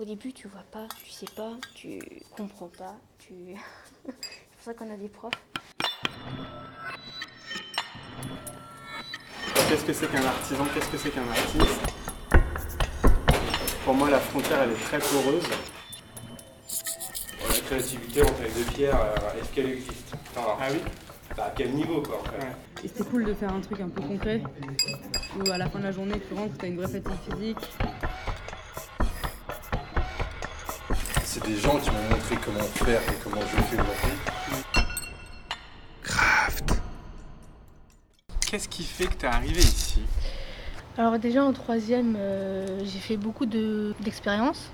Au début, tu vois pas, tu sais pas, tu comprends pas, tu... c'est pour ça qu'on a des profs. Qu'est-ce que c'est qu'un artisan? Qu'est-ce que c'est qu'un artiste? Pour moi, la frontière, elle est très poreuse. La créativité en taille de pierre, euh, est-ce qu'elle existe? Enfin, Ah oui bah, À quel niveau quoi en fait? Ouais. Et c'était cool de faire un truc un peu concret, où à la fin de la journée, tu rentres, tu as une vraie fatigue physique. C'est des gens qui m'ont montré comment faire et comment je le fais aujourd'hui. Qu'est-ce qui fait que tu es arrivé ici? Alors déjà en troisième, euh, j'ai fait beaucoup de- d'expériences.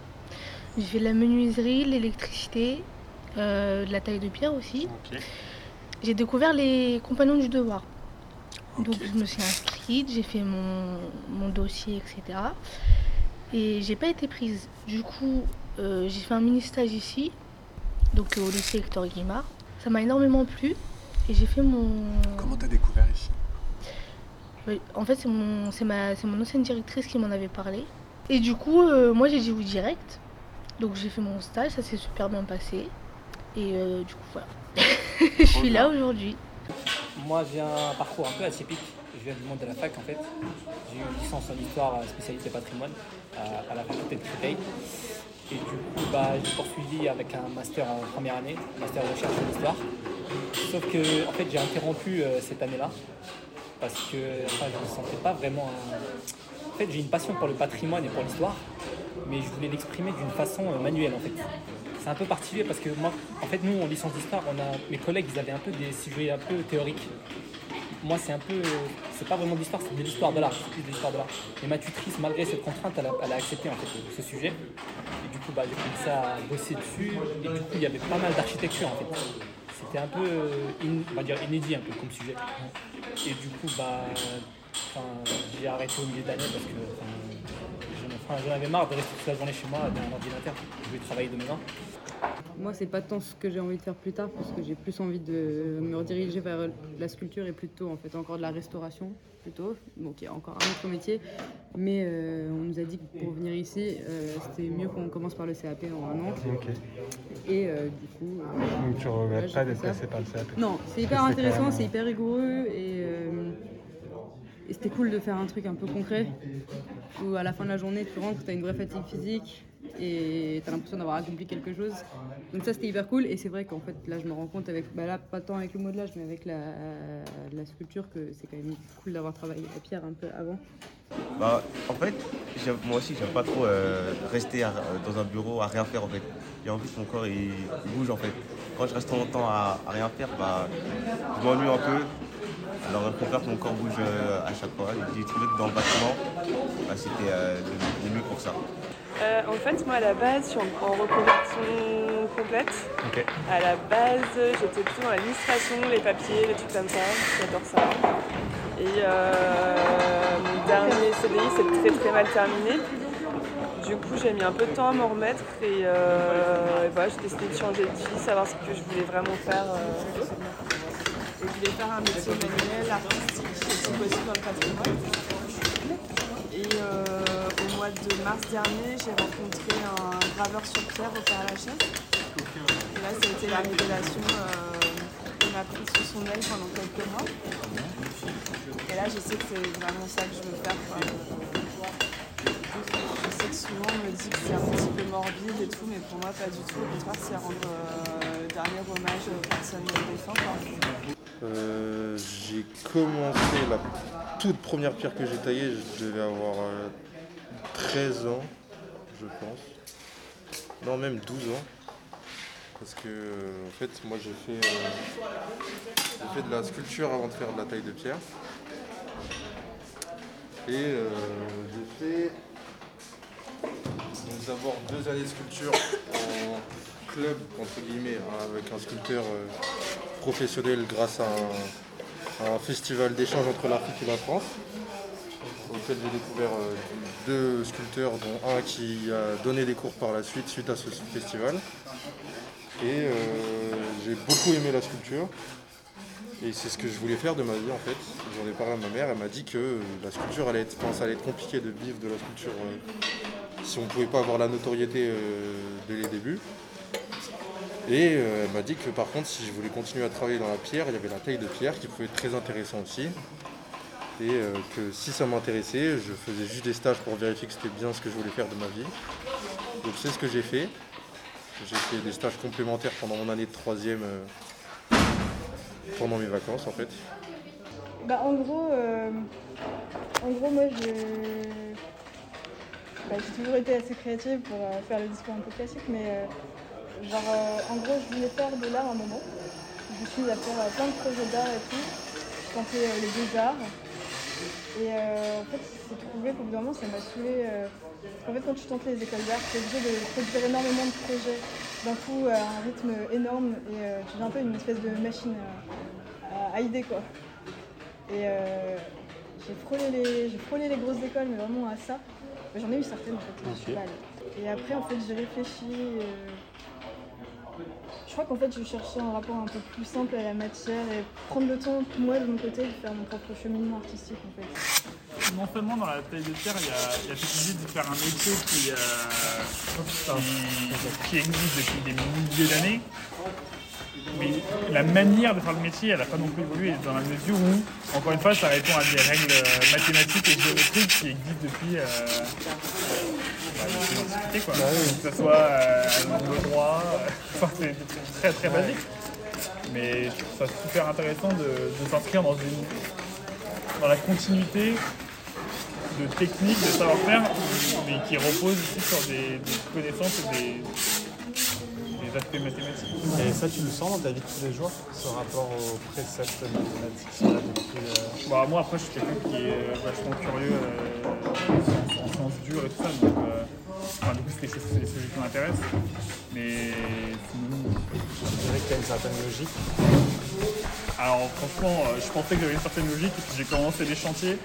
j'ai fait de la menuiserie, l'électricité, euh, de la taille de pierre aussi. J'ai découvert les compagnons du devoir. Donc je me suis inscrite, j'ai fait mon, mon dossier, etc. Et j'ai pas été prise. Du coup, j'ai fait un mini stage ici, donc euh, au lycée Hector Guimard. Ça m'a énormément plu et j'ai fait mon. Comment t'as découvert ici? En fait, c'est mon, c'est ma, c'est mon ancienne directrice qui m'en avait parlé. Et du coup, euh, moi j'ai dit oui direct. Donc j'ai fait mon stage, ça s'est super bien passé. Et euh, du coup, voilà. Je suis là aujourd'hui. Moi, j'ai un parcours un peu atypique. Je viens du monde de la fac en fait. J'ai eu une licence en histoire, euh, spécialité patrimoine, à, à la faculté de Créteil. Et du coup, bah, j'ai poursuivi avec un master en première année, master de recherche en histoire. Sauf que en fait, j'ai interrompu euh, cette année-là parce que je ne sentais pas vraiment. En fait, j'ai une passion pour le patrimoine et pour l'histoire, mais je voulais l'exprimer d'une façon euh, manuelle en fait. C'est un peu particulier parce que moi, en fait, nous, en licence d'histoire, mes collègues, ils avaient un peu des sujets un peu théoriques. Moi, c'est un peu, c'est pas vraiment d'histoire, c'est de l'histoire de l'art, de l'histoire de l'art. Et ma tutrice, malgré cette contrainte, elle a, accepté en fait ce sujet. Et du coup, bah, j'ai commencé à bosser dessus. Et du coup, il y avait pas mal d'architecture en fait. C'était un peu, euh, on va dire inédit un peu comme sujet. Et du coup, bah, j'ai arrêté au milieu d'année parce que enfin, j'en avais marre de rester toute la journée chez moi derrière un ordinateur. Je voulais travailler de mes mains. Moi, c'est pas tant ce que j'ai envie de faire plus tard, parce que j'ai plus envie de me rediriger vers la sculpture et plutôt, en fait, encore de la restauration, plutôt. Donc, il y a encore un autre métier. Mais euh, on nous a dit que pour venir ici, euh, c'était mieux qu'on commence par le CAP en un an. Ok. Et euh, du coup. euh, Donc tu regrettes pas d'être passé par le CAP Non, c'est hyper intéressant, même- c'est hyper rigoureux et, euh, et c'était cool de faire un truc un peu concret où à la fin de la journée tu rentres, tu as une vraie fatigue physique et tu as l'impression d'avoir accompli quelque chose. Donc ça c'était hyper cool et c'est vrai qu'en fait là je me rends compte avec, bah là pas tant avec le modelage mais avec la, sculpture que c'est quand même cool d'avoir travaillé la pierre un peu avant. Bah, en fait, moi aussi, j'aime pas trop euh, rester dans un bureau à rien faire en fait. J'ai envie que mon corps il, bouge en fait. Quand je reste longtemps à, à rien faire, bah, je m'ennuie un peu. Alors, je préfère que mon corps bouge euh, à chaque fois. J'ai trouvé que dans le bâtiment, bah, c'était euh, le, mieux pour ça. Euh, en fait, moi à la base, je suis en, en reconversion complète. À la base, j'étais plutôt dans l'administration, les papiers, les trucs comme ça. J'adore ça. Et euh, mon dernier CDI s'est très très mal terminé. Du coup, j'ai mis un peu de temps à m'en remettre et, euh, et voilà, j'ai décidé de changer de vie, savoir ce que je voulais vraiment faire. Je voulais faire un métier manuel, artistique, si possible dans le patrimoine. Et euh, au mois de mars dernier, j'ai rencontré un graveur sur pierre au Père Lachaise. Et là, ça a été la révélation. euh, il m'a sous son aile pendant quelques mois. Et là, je sais que c'est vraiment ça que je veux faire. Je sais que souvent, on me dit que c'est un petit peu morbide et tout, mais pour moi, pas du tout. Au contraire, c'est rendre euh, dernier hommage aux personnes défuntes. Euh, j'ai commencé la toute première pierre que j'ai taillée, je devais avoir euh, 13 ans, je pense. Non, même 12 ans. Parce que, euh, en fait, moi j'ai fait, euh, fait de la sculpture avant de faire de la taille de pierre. Et euh, j'ai fait d'abord deux années de sculpture en club, entre guillemets, hein, avec un sculpteur euh, professionnel grâce à un, festival d'échange entre l'Afrique et la France, auquel j'ai découvert euh, deux sculpteurs, dont un qui a donné des cours par la suite suite à ce festival. Et euh, j'ai beaucoup aimé la sculpture. Et c'est ce que je voulais faire de ma vie en fait. J'en ai parlé à ma mère, elle m'a dit que la sculpture allait être, enfin, ça allait être compliqué de vivre de la sculpture euh, si on ne pouvait pas avoir la notoriété dès les débuts. Et euh, elle m'a dit que par contre, si je voulais continuer à travailler dans la pierre, il y avait la taille de pierre qui pouvait être très intéressant aussi. Et euh, que si ça m'intéressait, je faisais juste des stages pour vérifier que c'était bien ce que je voulais faire de ma vie. Donc c'est ce que j'ai fait. J'ai fait des stages complémentaires pendant mon année de troisième, euh, pendant mes vacances en fait. Bah, en gros, euh, en gros, moi, je, bah, j'ai toujours été assez créative pour faire le discours un peu classique, mais genre, euh, en gros, je voulais faire de l'art à un moment. Je suis à faire euh, plein de projets d'art et tout. Je tentais euh, les beaux-arts. Et euh, en fait, c'est trouvé qu'au bout d'un moment, ça m'a saoulé. en fait, quand tu tentes les écoles d'art, tu es obligé de produire énormément de projets d'un coup à un rythme énorme et euh, tu deviens un peu une espèce de machine à, à- idées, quoi. Et euh, j'ai frôlé, les, j'ai frôlé les grosses écoles, mais vraiment à ça. J'en ai eu certaines en fait, je suis pas allée. Et après, en fait, j'ai réfléchi. Je crois qu'en fait, je cherchais un rapport un peu plus simple à la matière et prendre le temps, moi, de mon côté, de faire mon propre cheminement artistique en fait. Non seulement dans la taille de pierre, il y a, cette idée de faire un métier qui, euh, qui existe depuis des milliers d'années. Mais la manière de faire le métier, elle n'a pas non plus évolué dans la mesure où, encore une fois, ça répond à des règles euh, mathématiques et géométriques qui existent depuis, euh, bah, quoi. Que ce soit euh, le droit, euh, enfin, c'est des trucs très très basique. Mais je trouve ça super intéressant de, de s'inscrire dans une dans la continuité de techniques, de savoir-faire, mais qui repose aussi sur des, des connaissances et des, mathématiques. Et ça, tu le sens dans ta vie de tous les jours, ce rapport au précepte mathématique là, depuis, euh, Bon, moi, après, je suis quelqu'un qui est euh, vachement curieux euh, en, en sciences dures et tout ça, donc euh, enfin, du coup, c'est des sujets qui m'intéressent. Mais sinon, Je dirais que tu as une certaine logique. alors franchement, je pensais que j'avais une certaine logique et puis j'ai commencé les chantiers.